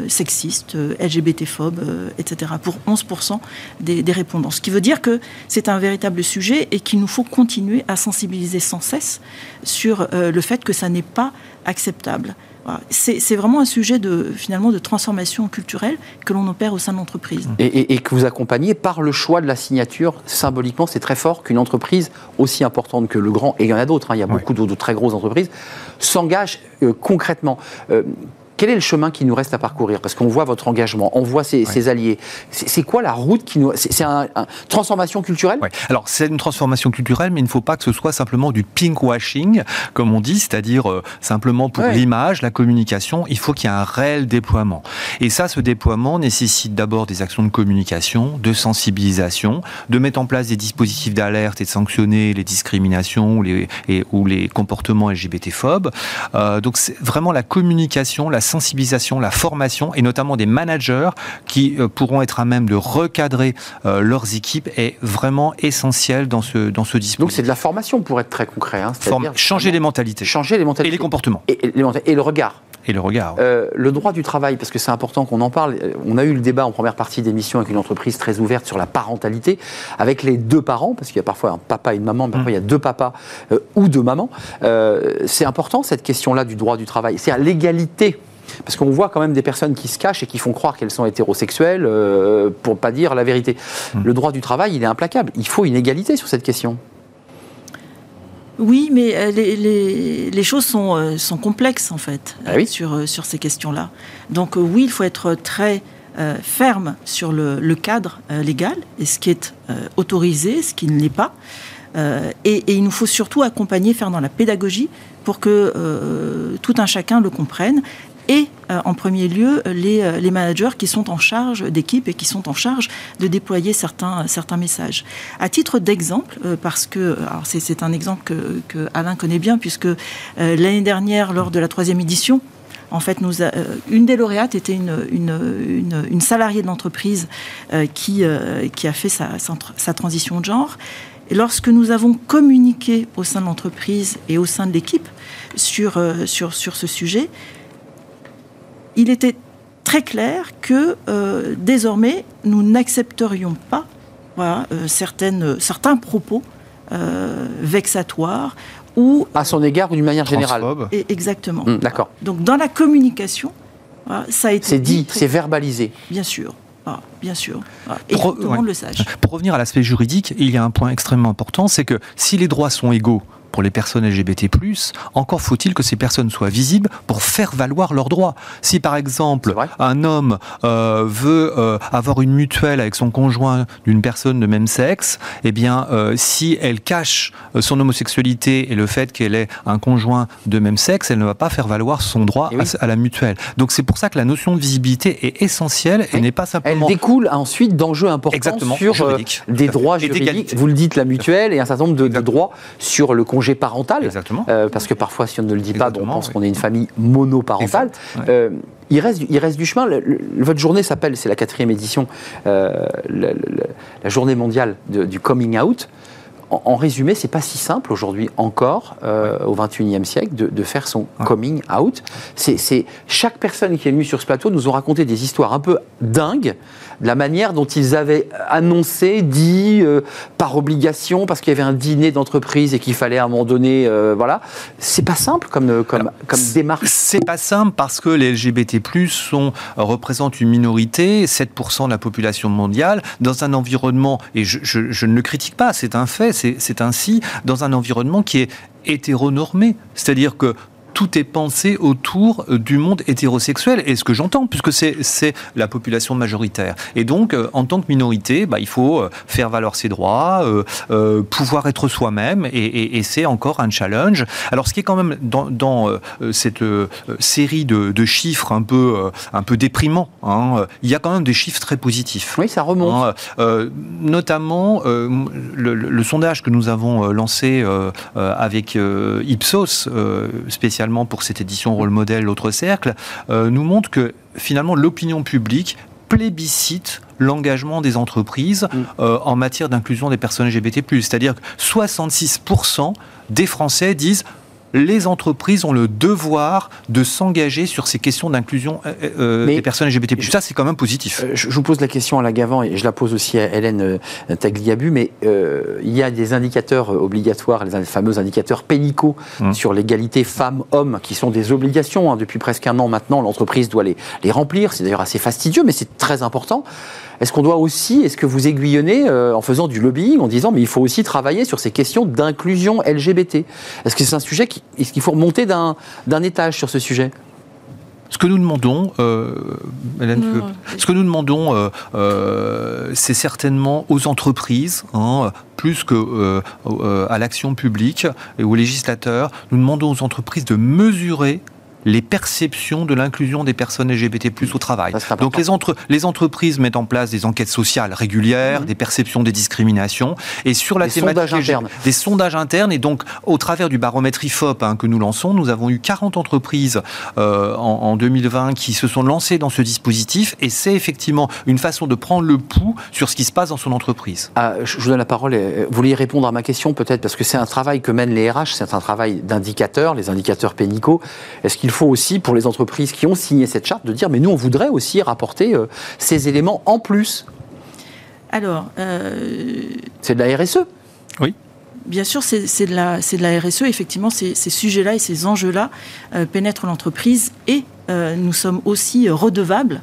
sexistes, LGBT-phobes, etc., pour 11% des, des, répondants. Ce qui veut dire que c'est un véritable sujet et qu'il nous faut continuer à sensibiliser sans cesse sur le fait que ça n'est pas acceptable. C'est vraiment un sujet de, finalement, de transformation culturelle que l'on opère au sein de l'entreprise. Et, que vous accompagnez par le choix de la signature. Symboliquement, c'est très fort qu'une entreprise aussi importante que le grand, et il y en a d'autres, hein, il y a beaucoup de, très grosses entreprises, s'engage euh, concrètement. Euh, quel est le chemin qui nous reste à parcourir Parce qu'on voit votre engagement, on voit ses, alliés. C'est quoi la route qui nous... C'est une transformation culturelle? Alors, c'est une transformation culturelle, mais il ne faut pas que ce soit simplement du pink washing, comme on dit, c'est-à-dire euh, simplement pour l'image, la communication. Il faut qu'il y ait un réel déploiement. Et ça, ce déploiement nécessite d'abord des actions de communication, de sensibilisation, de mettre en place des dispositifs d'alerte et de sanctionner les discriminations ou les, ou les comportements LGBT-phobes. Euh, donc, c'est vraiment la communication, la sensibilisation, la formation et notamment des managers qui euh, pourront être à même de recadrer euh, leurs équipes est vraiment essentiel dans ce, dans ce dispositif. Donc c'est de la formation pour être très concret. Hein, changer les mentalités. Changer les mentalités. Et les comportements. Et, et, le regard. Et le regard. Euh, le droit du travail, parce que c'est important qu'on en parle. On a eu le débat en première partie d'émission avec une entreprise très ouverte sur la parentalité, avec les deux parents, parce qu'il y a parfois un papa et une maman, mais parfois il y a deux papas ou deux mamans. c'est important cette question-là du droit du travail. C'est à l'égalité parce qu'on voit quand même des personnes qui se cachent et qui font croire qu'elles sont hétérosexuelles, euh, pour ne pas dire la vérité. Hmm. Le droit du travail, il est implacable. Il faut une égalité sur cette question. Oui, mais euh, les, choses sont, euh, sont, complexes en fait ah sur, sur ces questions-là. Donc oui, il faut être très ferme sur le, cadre légal et ce qui est autorisé, ce qui ne l'est pas. Et, et, il nous faut surtout accompagner, faire dans la pédagogie pour que tout un chacun le comprenne et euh, en premier lieu les, euh, les, managers qui sont en charge d'équipe et qui sont en charge de déployer certains, certains messages. À titre d'exemple, euh, parce que c'est un exemple que, Alain connaît bien, puisque l'année dernière, lors de la troisième édition, en fait, une des lauréates était une, une, une, salariée de l'entreprise qui, qui a fait sa, sa, transition de genre. Et lorsque nous avons communiqué au sein de l'entreprise et au sein de l'équipe sur, sur, sur ce sujet, il était très clair que euh, désormais, nous n'accepterions pas voilà, euh, certaines, certains propos euh, vexatoires ou... À son égard ou d'une manière générale et, Exactement. Hum, d'accord. Donc dans la communication, ça a été... C'est dit, c'est verbalisé. Bien sûr. bien sûr. Et pour, tout le monde le sache. Pour revenir à l'aspect juridique, il y a un point extrêmement important, c'est que si les droits sont égaux pour les personnes LGBT+, encore faut-il que ces personnes soient visibles pour faire valoir leurs droits. Si par exemple un homme euh, veut euh, avoir une mutuelle avec son conjoint d'une personne de même sexe, eh bien euh, si elle cache son homosexualité et le fait qu'elle ait un conjoint de même sexe, elle ne va pas faire valoir son droit eh à, la mutuelle. Donc c'est pour ça que la notion de visibilité est essentielle et n'est pas simplement... Elle découle ensuite d'enjeux importants sur des droits juridiques. Vous le dites, la mutuelle et un certain nombre de, de droits sur le conjoint congé parental. Exactement. Euh, parce que parfois, si on ne le dit pas, on pense qu'on est une famille monoparentale. Euh, il, reste, il reste du chemin. votre journée s'appelle, c'est la quatrième édition, euh, la, journée mondiale du coming out. en, résumé, c'est pas si simple aujourd'hui encore, euh, au 21e siècle, de, faire son coming out. C'est chaque personne qui est venue sur ce plateau nous ont raconté des histoires un peu dingues la manière dont ils avaient annoncé, dit euh, par obligation, parce qu'il y avait un dîner d'entreprise et qu'il fallait à un moment donné, euh, voilà. C'est pas simple comme, comme, comme démarche. C'est pas simple parce que les LGBT+ sont représentent une minorité, 7% de la population mondiale, dans un environnement et je, je ne le critique pas, c'est un fait, c'est ainsi dans un environnement qui est hétéronormé, c'est-à-dire que tout est pensé autour euh, du monde hétérosexuel, et ce que j'entends, puisque c'est la population majoritaire. Et donc, euh, en tant que minorité, bah, il faut euh, faire valoir ses droits, pouvoir être soi-même, et, c'est encore un challenge. Alors, ce qui est quand même dans, cette série de, chiffres un peu, un peu déprimants, hein, il y a quand même des chiffres très positifs. Oui, ça remonte. Hein, notamment, le, sondage que nous avons lancé avec Ipsos, spécialement pour cette édition rôle modèle L'autre cercle, euh, nous montre que finalement l'opinion publique plébiscite l'engagement des entreprises mm. euh, en matière d'inclusion des personnes LGBT+. C'est-à-dire que 66% des Français disent les entreprises ont le devoir de s'engager sur ces questions d'inclusion euh, euh, des personnes LGBT+. Ça, c'est quand même positif. Euh, je vous pose la question à la Gavant et je la pose aussi à Hélène Tagliabu, mais il y a des indicateurs obligatoires, les fameux indicateurs pénicaux hum. sur l'égalité femmes-hommes, qui sont des obligations. Hein. depuis presque un an maintenant, l'entreprise doit les, les remplir. C'est d'ailleurs assez fastidieux, mais c'est très important. Est-ce qu'on doit aussi, est-ce que vous aiguillonnez euh, en faisant du lobbying, en disant mais il faut aussi travailler sur ces questions d'inclusion LGBT Est-ce que c'est un sujet qui, est-ce qu'il faut remonter d'un, étage sur ce sujet? Ce que nous demandons, euh, ce que nous demandons, euh, c'est certainement aux entreprises, hein, plus que à l'action publique et aux législateurs, nous demandons aux entreprises de mesurer les perceptions de l'inclusion des personnes LGBT+ au travail. Donc les, entre, les entreprises mettent en place des enquêtes sociales régulières, mhm. des perceptions des discriminations, et sur la des sondages internes. des sondages internes. Et donc, au travers du baromètre IFOP hein, que nous lançons, nous avons eu 40 entreprises euh, en, 2020 qui se sont lancées dans ce dispositif, et c'est effectivement une façon de prendre le pouls sur ce qui se passe dans son entreprise. Ah, je vous donne la parole. Vous vouliez répondre à ma question peut-être parce que c'est un travail que mènent les RH, c'est un travail d'indicateurs, les indicateurs pénicaux. Est-ce qu'il il faut aussi, pour les entreprises qui ont signé cette charte, de dire mais nous, on voudrait aussi rapporter euh, ces éléments en plus. Alors. Euh, c'est de la RSE Oui. Bien sûr, c'est de, la, de la RSE. Effectivement, ces, sujets-là et ces enjeux-là euh, pénètrent l'entreprise et nous sommes aussi redevables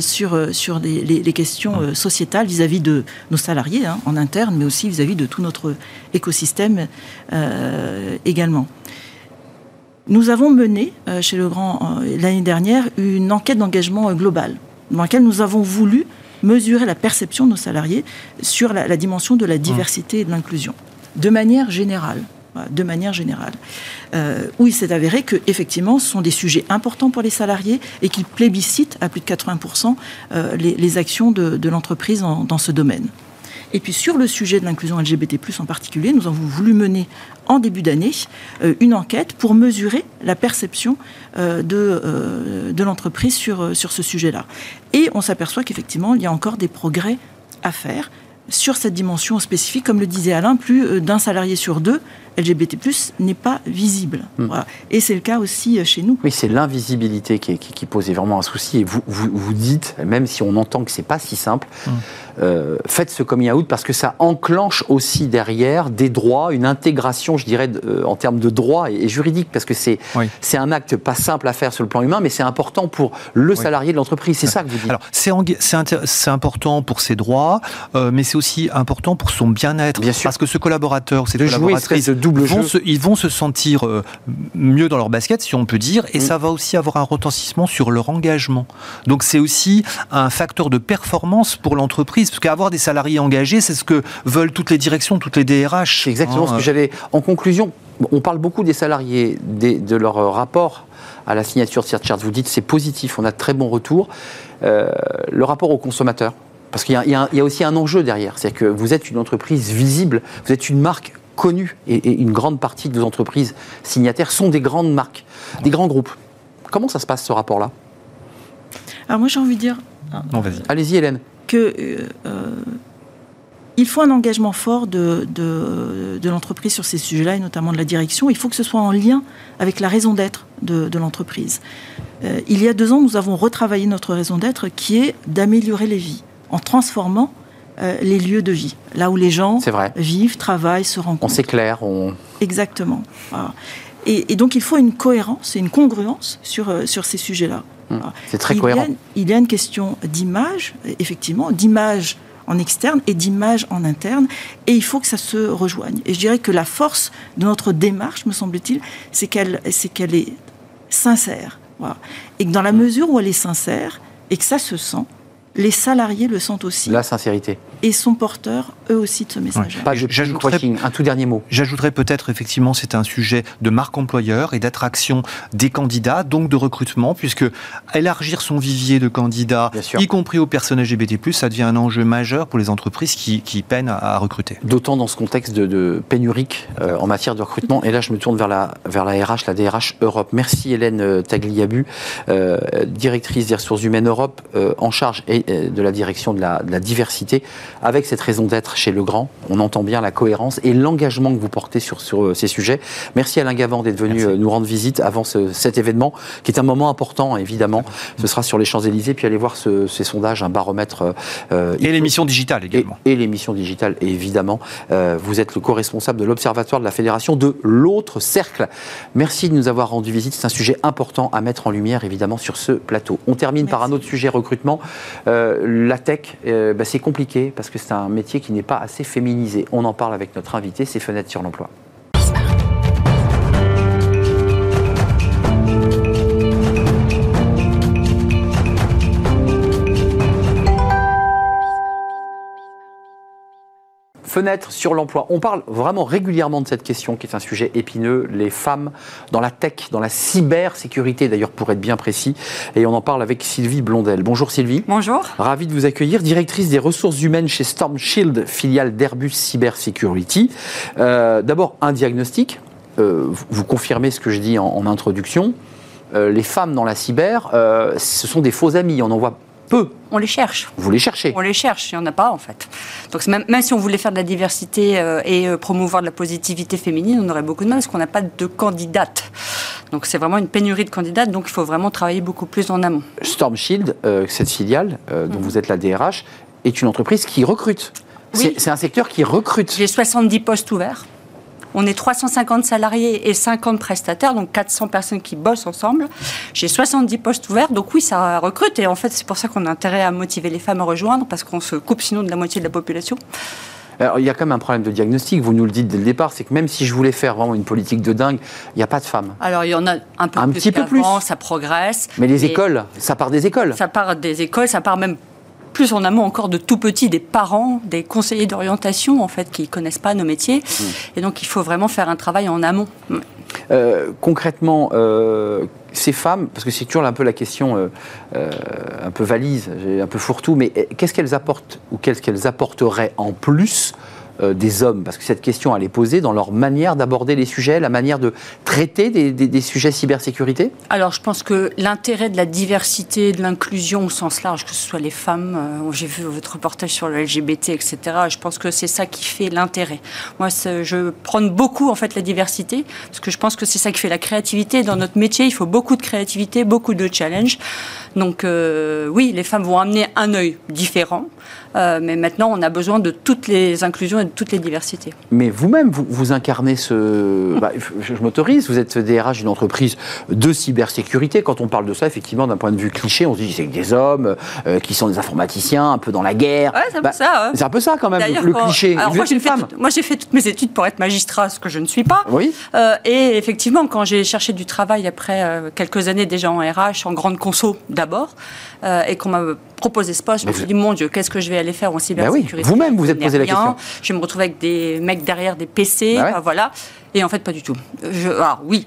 sur, sur les, questions sociétales vis-à-vis de nos salariés hein, en interne, mais aussi vis à -vis de tout notre écosystème également. Nous avons mené euh, chez Legrand euh, l'année dernière une enquête d'engagement euh, globale dans laquelle nous avons voulu mesurer la perception de nos salariés sur la, dimension de la diversité et de l'inclusion, de manière générale. De manière générale, où il s'est avéré que effectivement, ce sont des sujets importants pour les salariés et qu'ils plébiscitent à plus de 80% les, actions de, l'entreprise dans ce domaine. Et puis sur le sujet de l'inclusion LGBT+, en particulier, nous avons voulu mener en début d'année euh, une enquête pour mesurer la perception euh, de, euh, de l'entreprise sur, sur ce sujet-là. Et on s'aperçoit qu'effectivement, il y a encore des progrès à faire sur cette dimension spécifique. Comme le disait Alain, plus d'un salarié sur deux LGBT+, n'est pas visible. Hmm. Et c'est le cas aussi chez nous. Oui, c'est l'invisibilité qui, qui, pose vraiment un souci. Et vous, vous, vous, dites, même si on entend que c'est pas si simple, hmm. Euh, faites ce coming out parce que ça enclenche aussi derrière des droits, une intégration, je dirais, euh, en termes de droit et, juridique, parce que c'est c'est un acte pas simple à faire sur le plan humain, mais c'est important pour le salarié de l'entreprise. C'est ça que vous dites. Alors, c'est important pour ses droits, euh, mais c'est aussi important pour son bien-être. Bien parce que ce collaborateur, ces collaboratrices, double vont Se, ils vont se sentir mieux dans leur basket, si on peut dire, et mm. ça va aussi avoir un retentissement sur leur engagement. Donc, c'est aussi un facteur de performance pour l'entreprise parce qu'avoir des salariés engagés, c'est ce que veulent toutes les directions, toutes les DRH. C'est exactement ce que hein. j'avais. En conclusion, on parle beaucoup des salariés, de leur rapport à la signature de cette charte. Vous dites c'est positif, on a de très bons retours. Euh, le rapport aux consommateurs, parce qu'il y, a aussi un enjeu derrière, c'est que vous êtes une entreprise visible, vous êtes une marque connue, et, une grande partie de vos entreprises signataires sont des grandes marques, des grands groupes. Comment ça se passe ce rapport-là? Alors moi j'ai envie de dire. Allez-y Hélène que euh, il faut un engagement fort de, de, l'entreprise sur ces sujets-là, et notamment de la direction. Il faut que ce soit en lien avec la raison d'être de, l'entreprise. Euh, il y a deux ans, nous avons retravaillé notre raison d'être qui est d'améliorer les vies en transformant euh, les lieux de vie, là où les gens vivent, travaillent, se rencontrent. On s'éclaire, on... Exactement. Et, donc il faut une cohérence et une congruence sur, euh, sur ces sujets-là. Mmh. C'est très cohérent. il y a une question d'image, effectivement, d'image en externe et d'image en interne, et il faut que ça se rejoigne. Et je dirais que la force de notre démarche, me semble-t-il, c'est qu'elle est, qu'elle est sincère. Et que dans la mesure où elle est sincère, et que ça se sent, les salariés le sentent aussi. La sincérité. Et sont porteurs, eux aussi, de ce message. Pas de un tout dernier mot. J'ajouterais peut-être, effectivement, c'est un sujet de marque employeur et d'attraction des candidats, donc de recrutement, puisque élargir son vivier de candidats, y compris aux personnes LGBT+, ça devient un enjeu majeur pour les entreprises qui, peinent à, recruter. D'autant dans ce contexte de, pénurique euh, en matière de recrutement. Et là, je me tourne vers la, vers la RH, la DRH Europe. Merci Hélène euh, Tagliabu, euh, directrice des ressources humaines Europe, en charge et euh, de la direction de la, diversité, avec cette raison d'être chez Legrand. On entend bien la cohérence et l'engagement que vous portez sur, sur euh, ces sujets. Merci Alain Gavant d'être venu euh, nous rendre visite avant cet événement, qui est un moment important, évidemment. Ce sera sur les Champs-Élysées, puis allez voir ces sondages, un baromètre. et l'émission digitale également. Et, l'émission digitale, évidemment. vous êtes le co-responsable de l'Observatoire de la Fédération de l'autre cercle. Merci de nous avoir rendu visite. C'est un sujet important à mettre en lumière, évidemment, sur ce plateau. On termine par un autre sujet recrutement. Euh, la tech, euh, bah, c'est compliqué parce que c'est un métier qui n'est pas assez féminisé. On en parle avec notre invité, c'est Fenêtre sur l'emploi. Fenêtre sur l'emploi. On parle vraiment régulièrement de cette question qui est un sujet épineux, les femmes dans la tech, dans la cybersécurité d'ailleurs pour être bien précis. Et on en parle avec Sylvie Blondel. Bonjour Sylvie. Bonjour. Ravi de vous accueillir, directrice des ressources humaines chez Storm Shield, filiale d'Airbus Cybersecurity. Euh, D'abord un diagnostic. Euh, vous confirmez ce que je dis en, introduction. Euh, les femmes dans la cyber, ce sont des faux amis. On en voit on les cherche. Vous les cherchez On les cherche, il n'y en a pas en fait. Donc même, si on voulait faire de la diversité euh, et euh, promouvoir de la positivité féminine, on aurait beaucoup de mal parce qu'on n'a pas de candidates. Donc c'est vraiment une pénurie de candidates, donc il faut vraiment travailler beaucoup plus en amont. Storm Shield, euh, cette filiale dont mhm. vous êtes la DRH, est une entreprise qui recrute. C'est un secteur qui recrute. J'ai 70 postes ouverts. On est 350 salariés et 50 prestataires, donc 400 personnes qui bossent ensemble. J'ai 70 postes ouverts, donc oui, ça recrute. Et en fait, c'est pour ça qu'on a intérêt à motiver les femmes à rejoindre, parce qu'on se coupe sinon de la moitié de la population. Alors, il y a quand même un problème de diagnostic, vous nous le dites dès le départ, c'est que même si je voulais faire vraiment une politique de dingue, il n'y a pas de femmes. Alors il y en a un peu plus petit peu plus. ça progresse. Mais les écoles, ça part des écoles. Ça part des écoles, ça part même plus en amont encore de tout petits, des parents, des conseillers d'orientation en fait qui connaissent pas nos métiers. Mmh. Et donc il faut vraiment faire un travail en amont. Euh, concrètement, euh, ces femmes, parce que c'est toujours un peu la question euh, un peu valise, un peu fourre-tout, mais qu'est-ce qu'elles apportent ou qu'est-ce qu'elles apporteraient en plus des hommes Parce que cette question, elle est posée dans leur manière d'aborder les sujets, la manière de traiter des, sujets cybersécurité? Alors, je pense que l'intérêt de la diversité, de l'inclusion au sens large, que ce soit les femmes, euh, j'ai vu votre reportage sur le LGBT, etc., je pense que c'est ça qui fait l'intérêt. Moi, je prône beaucoup, en fait, la diversité, parce que je pense que c'est ça qui fait la créativité. Dans notre métier, il faut beaucoup de créativité, beaucoup de challenges. Donc, euh, oui, les femmes vont amener un œil différent. Euh, mais maintenant, on a besoin de toutes les inclusions et de toutes les diversités. Mais vous-même, vous, vous, incarnez ce. Bah, je, m'autorise, vous êtes DRH d'une entreprise de cybersécurité. Quand on parle de ça, effectivement, d'un point de vue cliché, on se dit c'est des hommes euh, qui sont des informaticiens, un peu dans la guerre. Ouais, c'est un peu bah, ça. C'est un peu ça, quand même, le cliché. Alors, moi, j'ai fait, toutes mes études pour être magistrat, ce que je ne suis pas. Oui. Et effectivement, quand j'ai cherché du travail après quelques années déjà en RH, en grande conso d'abord, et qu'on m'a proposé ce poste, je me suis dit, mon Dieu, qu'est-ce que je vais aller faire en bah cybersécurité Vous-même, vous êtes posé la question. Je vais me retrouver avec des mecs derrière des PC, bah voilà. Et en fait, pas du tout. Je, alors oui,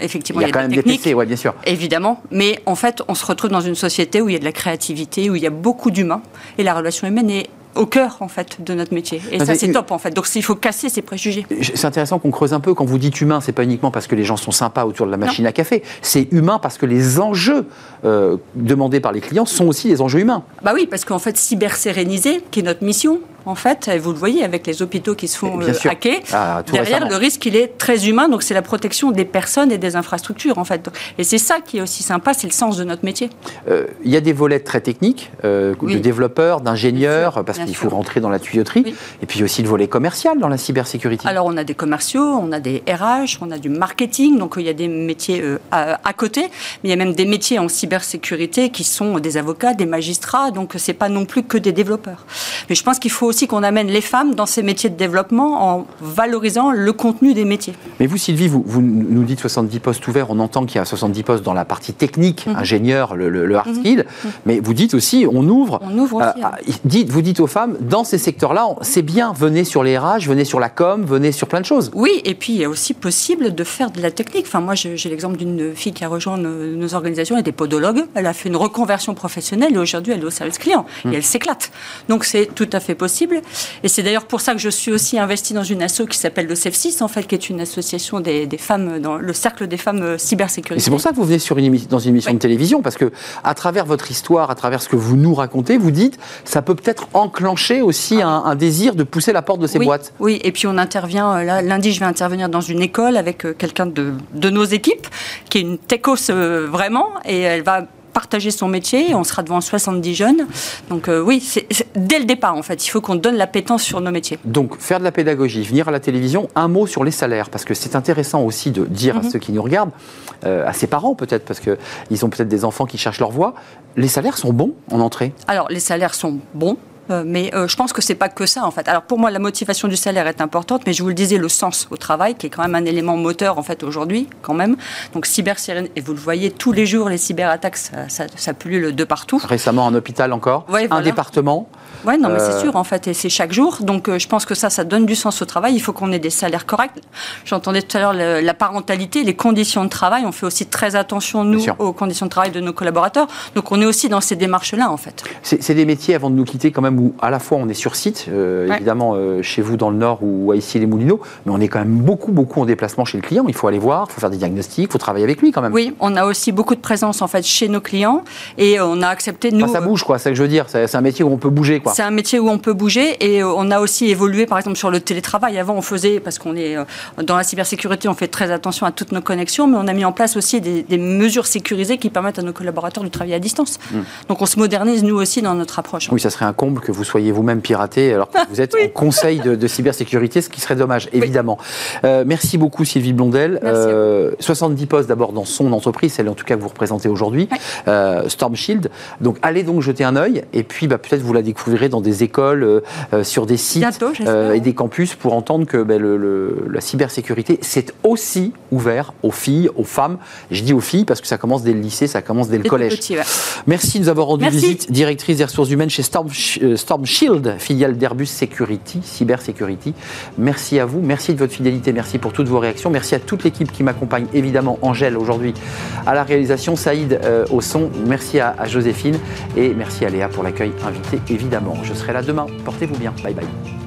effectivement, il y a, quand même des PC, ouais, bien sûr. Évidemment, mais en fait, on se retrouve dans une société où il y a de la créativité, où il y a beaucoup d'humains, et la relation humaine est au cœur en fait de notre métier. Et ça c'est top en fait. Donc il faut casser ces préjugés. C'est intéressant qu'on creuse un peu. Quand vous dites humain, c'est pas uniquement parce que les gens sont sympas autour de la machine à café. C'est humain parce que les enjeux euh, demandés par les clients sont aussi des enjeux humains. Bah oui, parce qu'en fait cyber séréniser, qui est notre mission, en fait, et vous le voyez avec les hôpitaux qui se font hacker, ah, derrière, le risque, il est très humain, donc c'est la protection des personnes et des infrastructures, en fait. Et c'est ça qui est aussi sympa, c'est le sens de notre métier. Il y a des volets très techniques, de développeurs, d'ingénieurs, parce qu'il faut rentrer dans la tuyauterie, et puis aussi le volet commercial dans la cybersécurité. Alors, on a des commerciaux, on a des RH, on a du marketing, donc il y a des métiers à, à côté, mais il y a même des métiers en cybersécurité qui sont des avocats, des magistrats, donc c'est pas non plus que des développeurs. Mais je pense qu'il faut aussi qu'on amène les femmes dans ces métiers de développement en valorisant le contenu des métiers. Mais vous, Sylvie, vous, vous nous dites 70 postes ouverts, on entend qu'il y a 70 postes dans la partie technique, mhm. ingénieur, le, hard mhm. skill, mhm. mais vous dites aussi, on ouvre. On ouvre aussi. Euh, hein. dites, vous dites aux femmes, dans ces secteurs-là, c'est bien, venez sur les RH, venez sur la com, venez sur plein de choses. Oui, et puis il est aussi possible de faire de la technique. Enfin, moi, j'ai l'exemple d'une fille qui a rejoint nos, organisations, elle était podologue, elle a fait une reconversion professionnelle et aujourd'hui elle est au service client et hmm. elle s'éclate. Donc c'est tout à fait possible. Et c'est d'ailleurs pour ça que je suis aussi investie dans une asso qui s'appelle le CEF6, en fait, qui est une association des, femmes, dans le cercle des femmes euh, cybersécurité. C'est pour ça que vous venez sur une dans une émission de télévision, parce que à travers votre histoire, à travers ce que vous nous racontez, vous dites, ça peut peut-être enclencher aussi ah un, désir de pousser la porte de ces boîtes. Oui, et puis on intervient, euh, là, lundi, je vais intervenir dans une école avec euh, quelqu'un de, de nos équipes, qui est une techos vraiment, et elle va partager son métier. On sera devant 70 jeunes. Donc euh, oui, c'est dès le départ, en fait, il faut qu'on donne la pétence sur nos métiers. Donc faire de la pédagogie, venir à la télévision, un mot sur les salaires, parce que c'est intéressant aussi de dire à mhm. ceux qui nous regardent, euh, à ses parents peut-être, parce qu'ils ont peut-être des enfants qui cherchent leur voie, les salaires sont bons en entrée? Alors les salaires sont bons. Euh, mais euh, je pense que c'est pas que ça en fait. Alors pour moi, la motivation du salaire est importante, mais je vous le disais, le sens au travail, qui est quand même un élément moteur en fait aujourd'hui, quand même. Donc cyber et vous le voyez tous les jours, les cyberattaques, ça, ça, ça pullule de partout. Récemment, un hôpital encore, un département. Oui, non, mais c'est euh, sûr, en fait, et c'est chaque jour. Donc, je pense que ça, ça donne du sens au travail. Il faut qu'on ait des salaires corrects. J'entendais tout à l'heure la parentalité, les conditions de travail. On fait aussi très attention, nous, aux conditions de travail de nos collaborateurs. Donc, on est aussi dans ces démarches-là, en fait. C'est des métiers, avant de nous quitter, quand même, où à la fois on est sur site, euh, évidemment euh, chez vous dans le Nord ou à ici les Moulineaux, mais on est quand même beaucoup, beaucoup en déplacement chez le client. Il faut aller voir, il faut faire des diagnostics, il faut travailler avec lui quand même. Oui, on a aussi beaucoup de présence en fait chez nos clients et on a accepté nous. ça bouge quoi, c'est ce que je veux dire. C'est un métier où on peut bouger quoi. C'est un métier où on peut bouger et euh, on a aussi évolué par exemple sur le télétravail. Avant on faisait parce qu'on est dans la cybersécurité, on fait très attention à toutes nos connexions, mais on a mis en place aussi des, mesures sécurisées qui permettent à nos collaborateurs de travailler à distance. Hmm. Donc on se modernise nous aussi dans notre approche. Oui, ça serait un comble que vous soyez vous-même piraté alors que vous êtes en conseil de, cybersécurité, ce qui serait dommage, évidemment. Euh, merci beaucoup Sylvie Blondel. 70 euh, postes d'abord dans son entreprise, celle en tout cas que vous représentez aujourd'hui, euh, Storm Shield. Donc allez donc jeter un œil et puis bah, peut-être vous la découvrirez dans des écoles, sur des sites et des campus pour entendre que bah, le, la cybersécurité, c'est aussi ouvert aux filles, aux femmes. Je dis aux filles parce que ça commence dès le lycée, ça commence dès le collège. Merci de nous avoir rendu visite, directrice des ressources humaines chez Storm, Storm Shield filiale d'Airbus Security, Cyber Security. Merci à vous, merci de votre fidélité, merci pour toutes vos réactions, merci à toute l'équipe qui m'accompagne, évidemment Angèle aujourd'hui à la réalisation, Saïd euh, au son, merci à, à Joséphine et merci à Léa pour l'accueil invité, évidemment. Je serai là demain, portez-vous bien, bye bye.